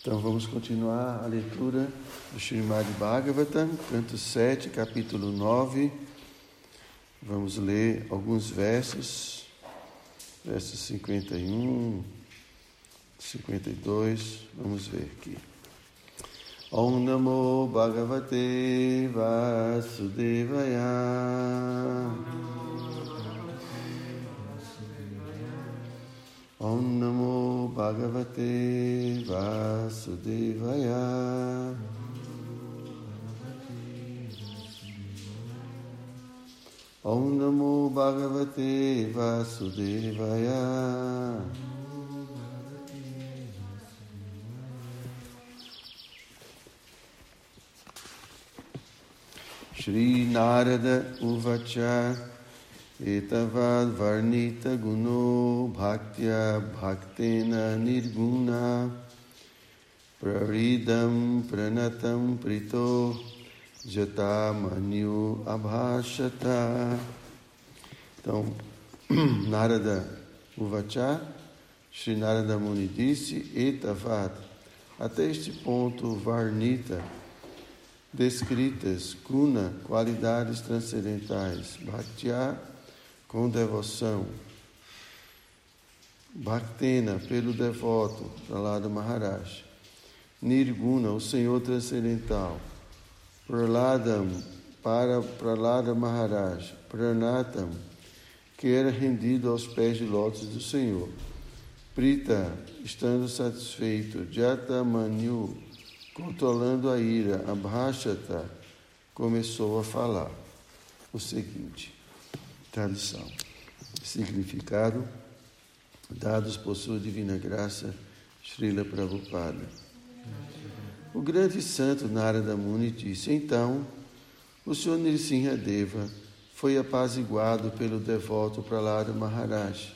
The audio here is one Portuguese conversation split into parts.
Então vamos continuar a leitura do Srimad Bhagavatam, canto 7, capítulo 9. Vamos ler alguns versos, versos 51, 52. Vamos ver aqui. Om Namo Bhagavate Vasudevaya. Om Namo Bhagavate Vasudevaya. Om Namo Bhagavate Vasudevaya. Shri Narada Uvacha Etavad varnita guno bhaktya bhaktena nirguna praridam pranatam prito jata manyu abhashata. Então, Narada Uvacha, Sri Narada Muni disse, Etavad, até este ponto varnita, descritas guna, qualidades transcendentais, bhaktya, com devoção. Bhaktena, pelo devoto, Pralada Maharaj. Nirguna, o Senhor transcendental. Praladam, para Pralada Maharaj. Pranatam, que era rendido aos pés de lótus do Senhor. Prita, estando satisfeito. Jata Manyu, controlando a ira. Abhashata, começou a falar o seguinte tradução. Significado dados por sua divina graça, Srila Prabhupada. O grande santo Narada Muni disse: Então, o Senhor Deva foi apaziguado pelo devoto Pralada Maharaj,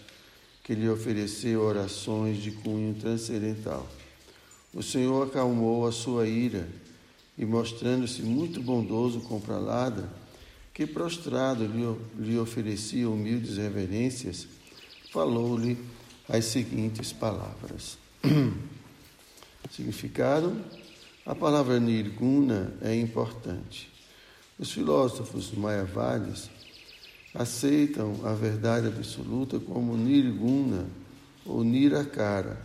que lhe ofereceu orações de cunho transcendental. O Senhor acalmou a sua ira e, mostrando-se muito bondoso com Pralada, que prostrado lhe, oferecia humildes reverências, falou-lhe as seguintes palavras. Significado: a palavra nirguna é importante. Os filósofos mayavadis aceitam a verdade absoluta como nirguna ou nirakara.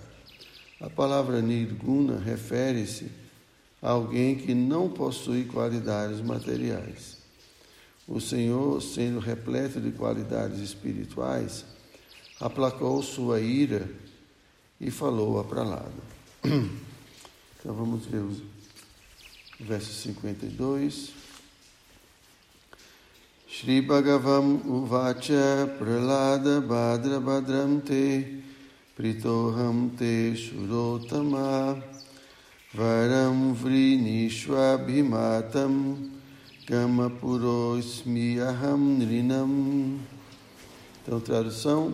A palavra nirguna refere-se a alguém que não possui qualidades materiais. O Senhor, sendo repleto de qualidades espirituais, aplacou sua ira e falou a pralada. Então vamos ver o verso 52. Shri Bhagavam Uvacha Pralada Badra Badram Te Pritoham Te Shurotama Varam Vrinishwabhimatam Kama Purosmi Aham Nrinam. Então, tradução: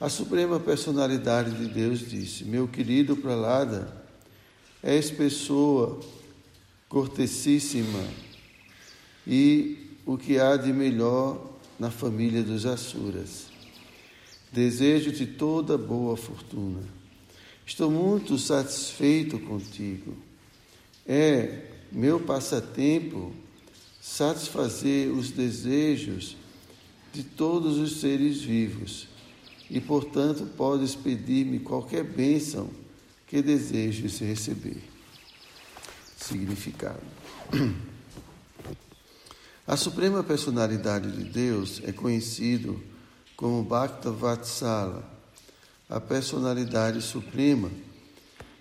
A Suprema Personalidade de Deus disse: Meu querido Pralada, és pessoa cortesíssima e o que há de melhor na família dos Asuras. Desejo-te toda boa fortuna. Estou muito satisfeito contigo. É meu passatempo satisfazer os desejos de todos os seres vivos e, portanto, podes pedir-me qualquer bênção que desejes receber. Significado. A Suprema Personalidade de Deus é conhecido como Bhakta Vatsala, a personalidade suprema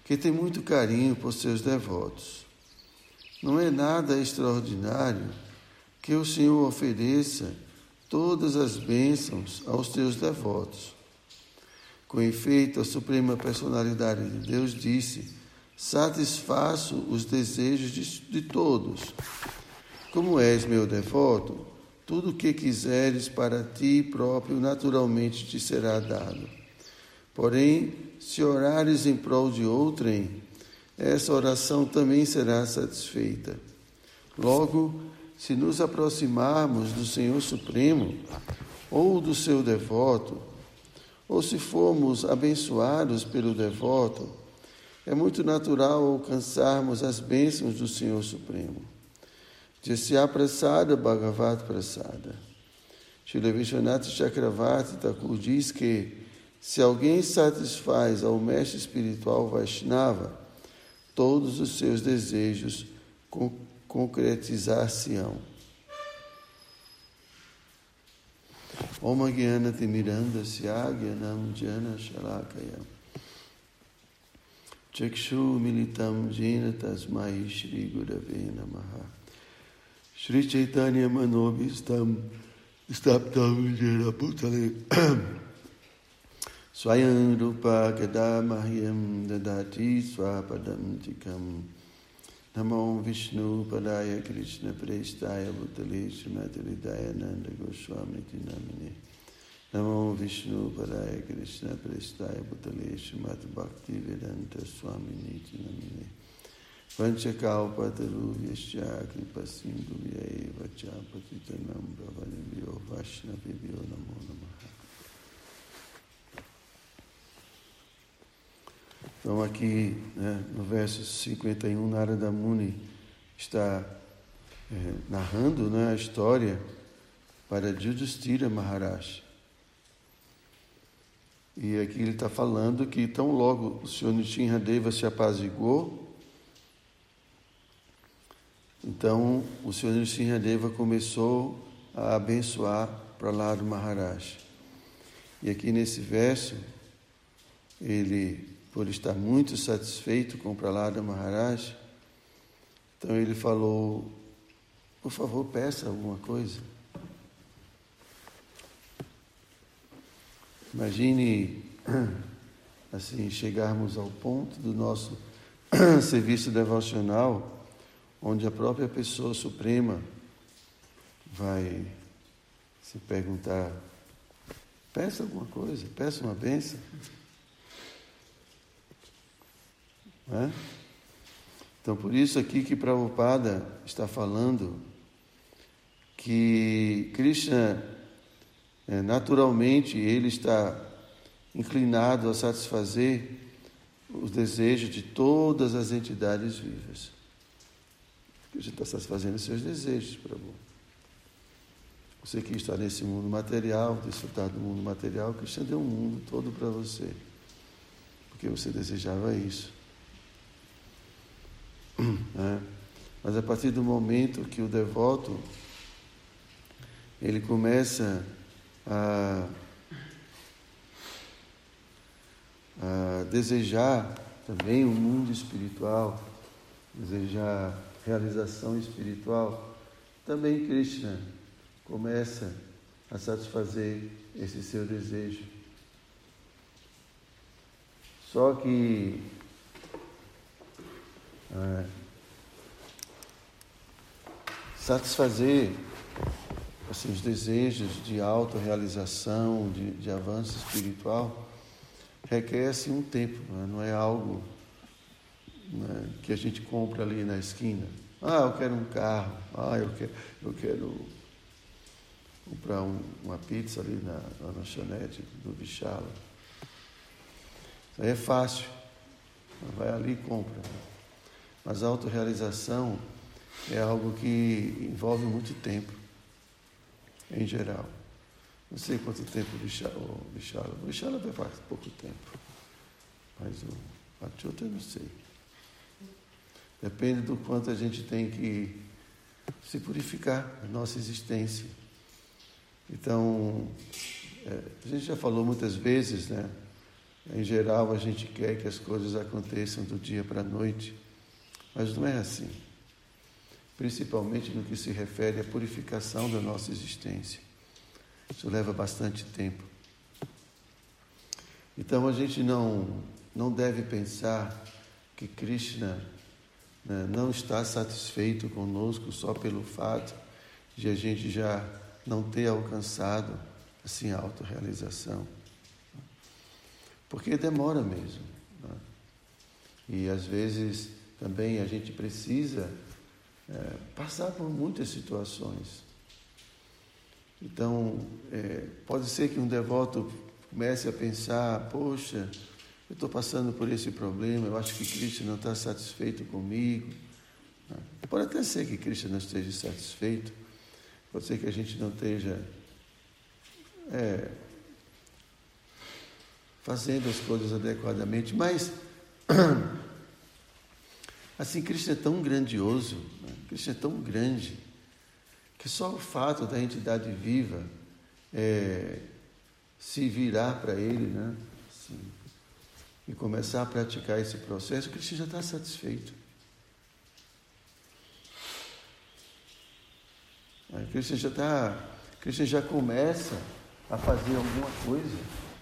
que tem muito carinho por seus devotos. Não é nada extraordinário que o Senhor ofereça todas as bênçãos aos teus devotos. Com efeito, a Suprema Personalidade de Deus disse: Satisfaço os desejos de, de todos. Como és meu devoto, tudo o que quiseres para ti próprio naturalmente te será dado. Porém, se orares em prol de outrem, essa oração também será satisfeita. Logo, se nos aproximarmos do Senhor Supremo ou do seu devoto, ou se formos abençoados pelo devoto, é muito natural alcançarmos as bênçãos do Senhor Supremo. Jasya Prasada Bhagavat Prasada. Srila Vishwanath Chakravarti Thakur diz que se alguém satisfaz ao mestre espiritual Vaishnava, todos os seus desejos concretizar-se-ão. Om Gyana Timirandasya Gyanam Jana Shalakayam Chakshu Militam Jena Tasmai Shri Gurave Namaha. Shri Chaitanya Manobistam Staptam Jena Putale स्वयं रूपा कदा मह्यं ददाति स्वापदं चिखं नमो विष्णुपदाय कृष्णप्रेष्ठाय भूतले नंद गोस्वामी नामिने नमो विष्णुपदाय कृष्णप्रेष्ठाय भूतले सुमद्भक्तिवेदन्तस्वामिनीति नमिने पञ्चकावपतरूप्यश्च कृपसिन्धुभ्य एव च पतितनं भवनभ्यो वैष्णवेभ्यो नमो नमः Então, aqui né, no verso 51, Narada Muni está é, narrando né, a história para Yudhishthira Maharaj. E aqui ele está falando que tão logo o Senhor Nishinradeva se apaziguou, então o Senhor Nishinradeva começou a abençoar para lá do Maharaj. E aqui nesse verso, ele por estar muito satisfeito com o Pralada Maharaj, então ele falou: por favor, peça alguma coisa. Imagine assim chegarmos ao ponto do nosso serviço devocional, onde a própria pessoa suprema vai se perguntar: peça alguma coisa, peça uma bênção. Né? Então, por isso aqui que Prabhupada está falando que Krishna, é, naturalmente, ele está inclinado a satisfazer os desejos de todas as entidades vivas. Krishna está satisfazendo os seus desejos, Prabhu. Você que está nesse mundo material, desfrutar do mundo material, Krishna deu um mundo todo para você. Porque você desejava isso. Né? Mas a partir do momento que o devoto ele começa a, a desejar também o um mundo espiritual, desejar realização espiritual, também Krishna começa a satisfazer esse seu desejo. Só que é, satisfazer assim, os desejos de autorrealização, de, de avanço espiritual, requer assim, um tempo, né? não é algo né, que a gente compra ali na esquina. Ah, eu quero um carro, ah, eu quero, eu quero comprar um, uma pizza ali na, na lanchonete do Bichala. Isso aí é fácil. Vai ali e compra. Mas a autorrealização é algo que envolve muito tempo, em geral. Não sei quanto tempo o Bichala. O Bichala vai faz pouco tempo. Mas o Achuta eu não sei. Depende do quanto a gente tem que se purificar a nossa existência. Então, é, a gente já falou muitas vezes, né? Em geral, a gente quer que as coisas aconteçam do dia para a noite. Mas não é assim. Principalmente no que se refere à purificação da nossa existência. Isso leva bastante tempo. Então a gente não, não deve pensar que Krishna né, não está satisfeito conosco só pelo fato de a gente já não ter alcançado assim a autorrealização. Porque demora mesmo. Né? E às vezes também a gente precisa é, passar por muitas situações. Então, é, pode ser que um devoto comece a pensar: poxa, eu estou passando por esse problema, eu acho que Cristo não está satisfeito comigo. Né? Pode até ser que Cristo não esteja satisfeito, pode ser que a gente não esteja é, fazendo as coisas adequadamente, mas assim, Cristo é tão grandioso, né? Cristo é tão grande, que só o fato da entidade viva é, se virar para Ele, né? Assim, e começar a praticar esse processo, Cristo já está satisfeito. Cristo já está, Cristo já começa a fazer alguma coisa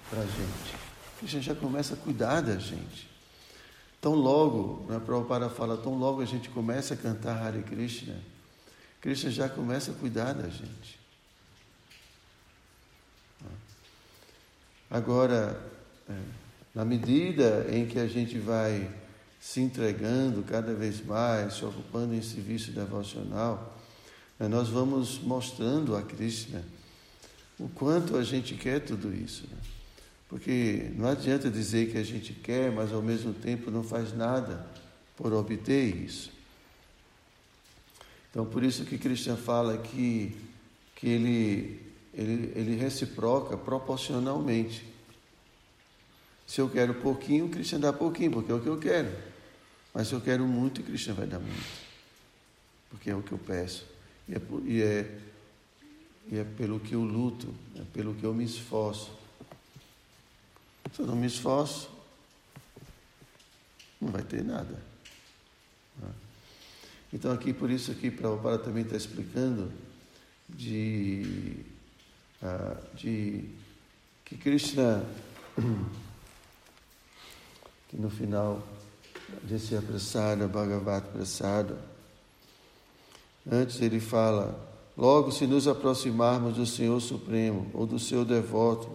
para a gente. Cristo já começa a cuidar da gente. Tão logo, né, Prabhupada fala, tão logo a gente começa a cantar Hare Krishna, Cristo já começa a cuidar da gente. Agora, é, na medida em que a gente vai se entregando cada vez mais, se ocupando em serviço devocional, né, nós vamos mostrando a Krishna o quanto a gente quer tudo isso. Porque não adianta dizer que a gente quer, mas ao mesmo tempo não faz nada por obter isso. Então, por isso que Krishna fala que, que ele, ele, ele reciproca proporcionalmente. Se eu quero pouquinho, Krishna dá pouquinho, porque é o que eu quero. Mas se eu quero muito, Krishna vai dar muito. Porque é o que eu peço. E é, e é, e é pelo que eu luto, é pelo que eu me esforço. Se eu não me esforço, não vai ter nada. Então aqui, por isso aqui, Prabhupada também está explicando de, ah, de que Krishna que no final desse apressado, Bhagavad Prasada, antes ele fala, logo se nos aproximarmos do Senhor Supremo ou do seu devoto,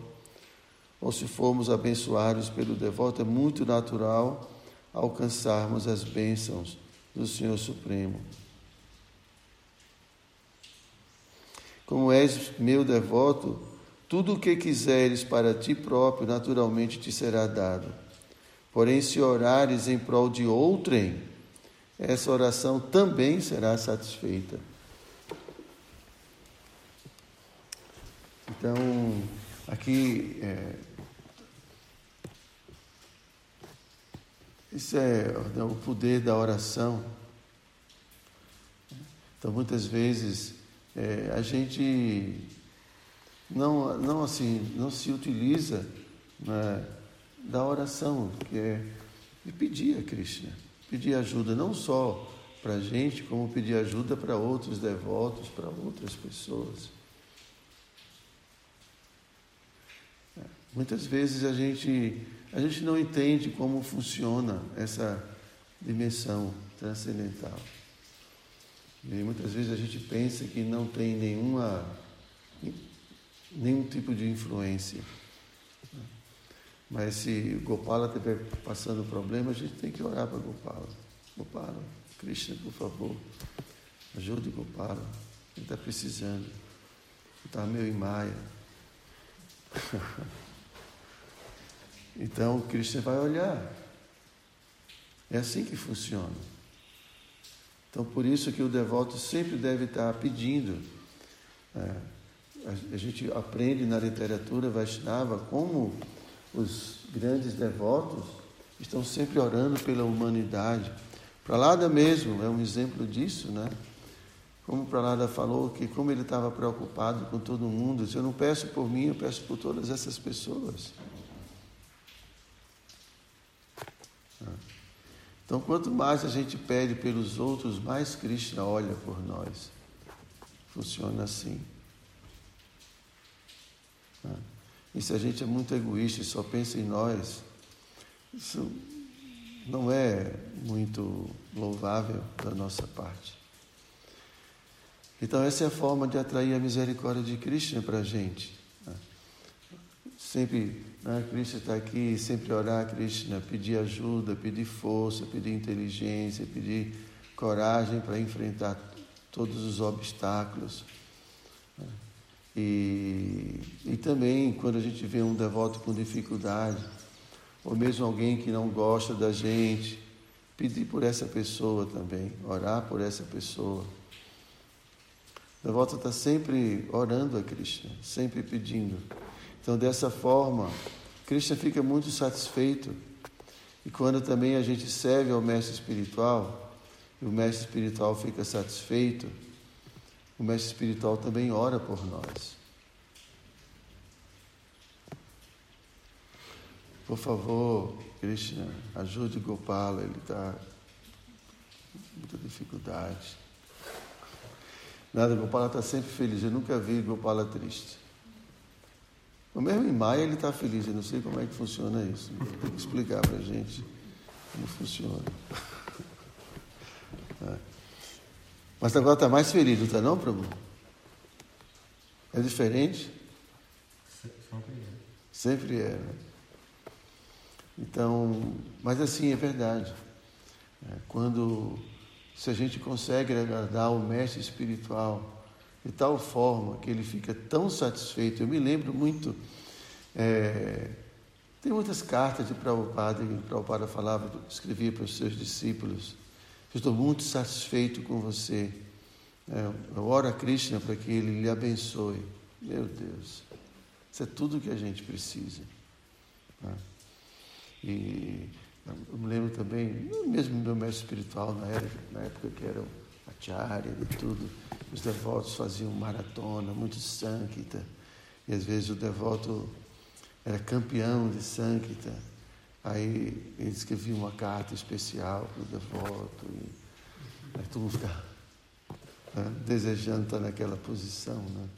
ou se formos abençoados pelo devoto, é muito natural alcançarmos as bênçãos do Senhor Supremo. Como és meu devoto, tudo o que quiseres para ti próprio, naturalmente te será dado. Porém, se orares em prol de outrem, essa oração também será satisfeita. Então, aqui, é, isso é o poder da oração. Então, muitas vezes, é, a gente não, não, assim, não se utiliza né, da oração, que é de pedir a Krishna, pedir ajuda não só para a gente, como pedir ajuda para outros devotos, para outras pessoas. É, muitas vezes a gente, a gente não entende como funciona essa dimensão transcendental. E muitas vezes a gente pensa que não tem nenhuma, nenhum tipo de influência. Mas se Gopala estiver passando problema, a gente tem que orar para Gopala. Gopala, Krishna, por favor, ajude Gopala. Ele está precisando. Está meio em maia. então, Krishna vai olhar. É assim que funciona. Então, por isso que o devoto sempre deve estar pedindo. É, a gente aprende na literatura Vaishnava como os grandes devotos estão sempre orando pela humanidade. Pralada mesmo é um exemplo disso, né? Como Pralada falou, que como ele estava preocupado com todo mundo, se eu não peço por mim, eu peço por todas essas pessoas. Então, quanto mais a gente pede pelos outros, mais Krishna olha por nós. Funciona assim. E se a gente é muito egoísta e só pensa em nós, isso não é muito louvável da nossa parte. Então, essa é a forma de atrair a misericórdia de Krishna para a gente. Né? Sempre, né, Krishna está aqui, sempre orar Krishna, pedir ajuda, pedir força, pedir inteligência, pedir coragem para enfrentar todos os obstáculos. Né? E, e também, quando a gente vê um devoto com dificuldade, ou mesmo alguém que não gosta da gente, pedir por essa pessoa também, orar por essa pessoa. A volta está sempre orando a Krishna, sempre pedindo. Então, dessa forma, Krishna fica muito satisfeito. E quando também a gente serve ao mestre espiritual, e o mestre espiritual fica satisfeito, o mestre espiritual também ora por nós. Por favor, Krishna, ajude Gopala, ele está com muita dificuldade. Nada, Gopala está sempre feliz. Eu nunca vi Gopala triste. O mesmo em Maia ele está feliz. Eu não sei como é que funciona isso. Tem que explicar para a gente como funciona. É. Mas agora está mais feliz, não está não, Prabhu? É diferente? Sempre é. Sempre é. Né? Então, mas assim, é verdade. É, quando se a gente consegue agradar o mestre espiritual de tal forma que ele fica tão satisfeito. Eu me lembro muito, é, tem muitas cartas de Prabhupada, que Prabhupada falava, escrevia para os seus discípulos, estou muito satisfeito com você. É, eu oro a Krishna para que ele lhe abençoe. Meu Deus, isso é tudo que a gente precisa. Né? E eu me lembro também, mesmo meu mestre espiritual na época, na época que era o Acharya e tudo, os devotos faziam maratona, muito Sankita, e às vezes o devoto era campeão de Sankita, aí ele escrevia uma carta especial para o devoto, e aí todo mundo ficava né, desejando estar naquela posição, né,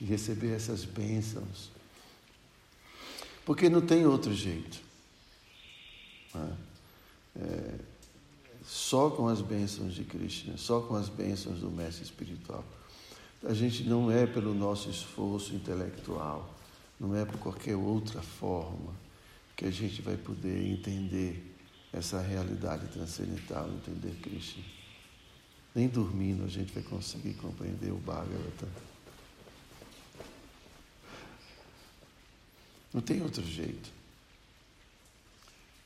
e receber essas bênçãos. Porque não tem outro jeito. Né? É, só com as bênçãos de Krishna, só com as bênçãos do mestre espiritual. A gente não é pelo nosso esforço intelectual, não é por qualquer outra forma que a gente vai poder entender essa realidade transcendental, entender Krishna. Nem dormindo a gente vai conseguir compreender o Bhagavatam. Não tem outro jeito.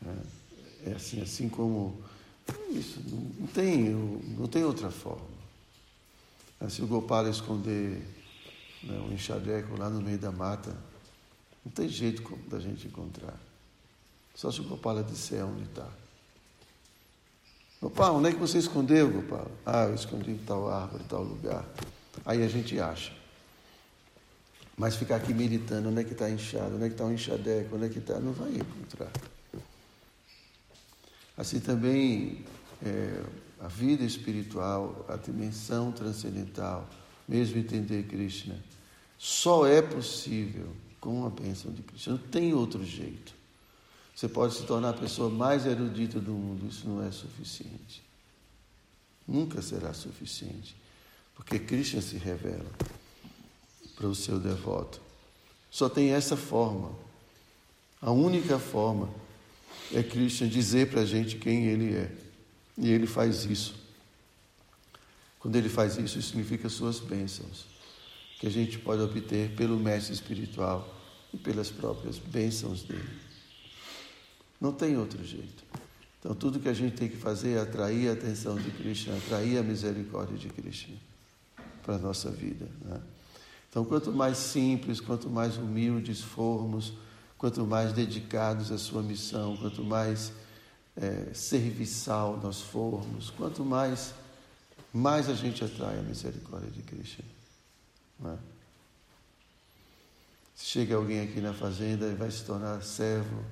É, é assim, assim como isso, não tem, não tem outra forma. É, se o Gopala esconder né, um enxadeco lá no meio da mata, não tem jeito da gente encontrar. Só se o Gopala disser onde está. Gopala, onde é que você escondeu, Gopala? Ah, eu escondi em tal árvore, em tal lugar. Aí a gente acha. Mas ficar aqui meditando, onde é que está inchado, onde é que está um enxadeco, onde é que está, não vai encontrar. Assim também é, a vida espiritual, a dimensão transcendental, mesmo entender Krishna, só é possível com a bênção de Krishna. Não tem outro jeito. Você pode se tornar a pessoa mais erudita do mundo, isso não é suficiente. Nunca será suficiente. Porque Krishna se revela para o seu devoto. Só tem essa forma. A única forma é Krishna dizer para a gente quem Ele é. E Ele faz isso. Quando Ele faz isso, isso significa suas bênçãos, que a gente pode obter pelo mestre espiritual e pelas próprias bênçãos dele. Não tem outro jeito. Então, tudo que a gente tem que fazer é atrair a atenção de Krishna, atrair a misericórdia de Krishna para a nossa vida. Né? Então, quanto mais simples, quanto mais humildes formos, quanto mais dedicados à sua missão, quanto mais é, serviçal nós formos, quanto mais, mais a gente atrai a misericórdia de Cristo. É? Se chega alguém aqui na fazenda e vai se tornar servo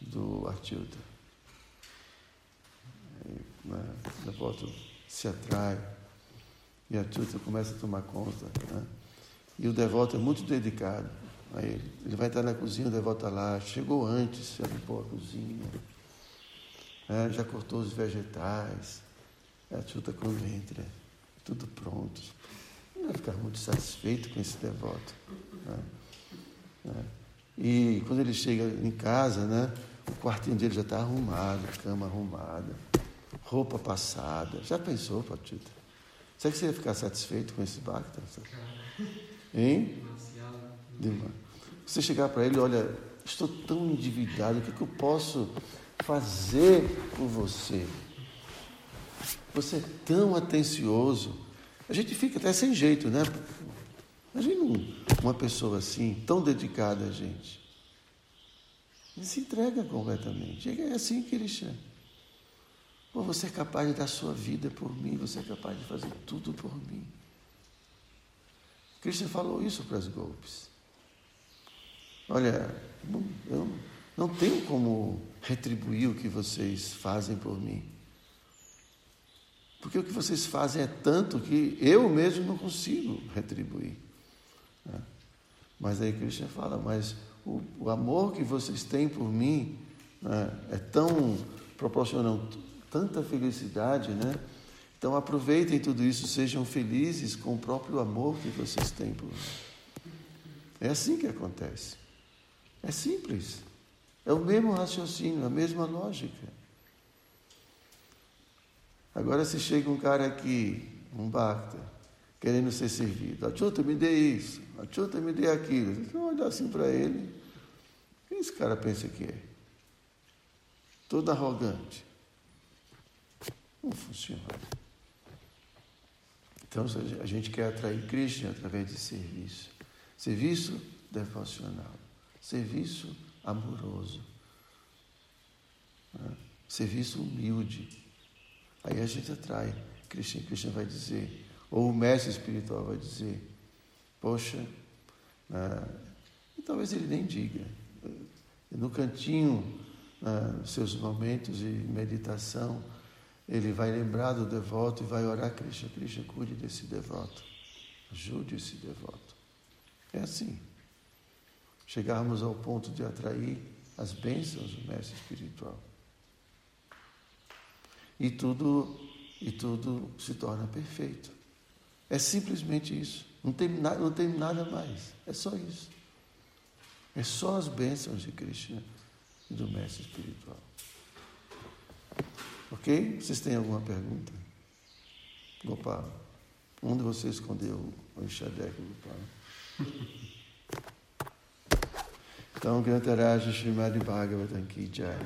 do Artilda. Né? Devoto se atrai e Artilda começa a tomar conta. Né? E o devoto é muito dedicado a ele. Vai estar na cozinha, o devoto está lá, chegou antes, já limpou a cozinha, é, já cortou os vegetais, a chuta com ventre, tudo pronto. Ele vai ficar muito satisfeito com esse devoto. Né? É. E quando ele chega em casa, né, o quartinho dele já está arrumado, cama arrumada, roupa passada. Já pensou, Patita? Será que você ia ficar satisfeito com esse bacta? Hein? Demais. Você chegar para ele, olha, estou tão endividado, o que, é que eu posso fazer por você? Você é tão atencioso. A gente fica até sem jeito, né? Imagina uma pessoa assim, tão dedicada a gente. Ele se entrega completamente. É assim que ele chama. Pô, você é capaz de dar sua vida por mim, você é capaz de fazer tudo por mim. Cristo falou isso para os golpes. Olha, eu não tenho como retribuir o que vocês fazem por mim. Porque o que vocês fazem é tanto que eu mesmo não consigo retribuir. Né? Mas aí Cristo fala, mas o, o, amor que vocês têm por mim né, é tão proporcionando tanta felicidade, né? Então aproveitem tudo isso, sejam felizes com o próprio amor que vocês têm por mim. É assim que acontece. É simples. É o mesmo raciocínio, a mesma lógica. Agora se chega um cara aqui, um bacta, querendo ser servido. Achuta, me dê isso. Achuta, me dê aquilo. Você olha assim para ele. Quem esse cara pensa que é? Todo arrogante. Não funciona. Então a gente quer atrair Cristo através de serviço. Serviço devocional. Serviço amoroso. Né? Serviço humilde. Aí a gente atrai. Cristo. Cristo vai dizer, ou o mestre espiritual vai dizer, poxa, né? e talvez ele nem diga. No cantinho, né, seus momentos de meditação, ele vai lembrar do devoto e vai orar, Krishna, Krishna, cuide desse devoto. Ajude esse devoto. É assim. Chegarmos ao ponto de atrair as bênçãos do mestre espiritual. E tudo, e tudo se torna perfeito. É simplesmente isso. Não tem, não tem nada mais. É só isso. É só as bênçãos de Krishna e do mestre espiritual. Ok? Vocês têm alguma pergunta? Gopal, onde você escondeu o enxadeque, Gopal? Então, Gantaraja Srimad Bhagavatam Ki Jai.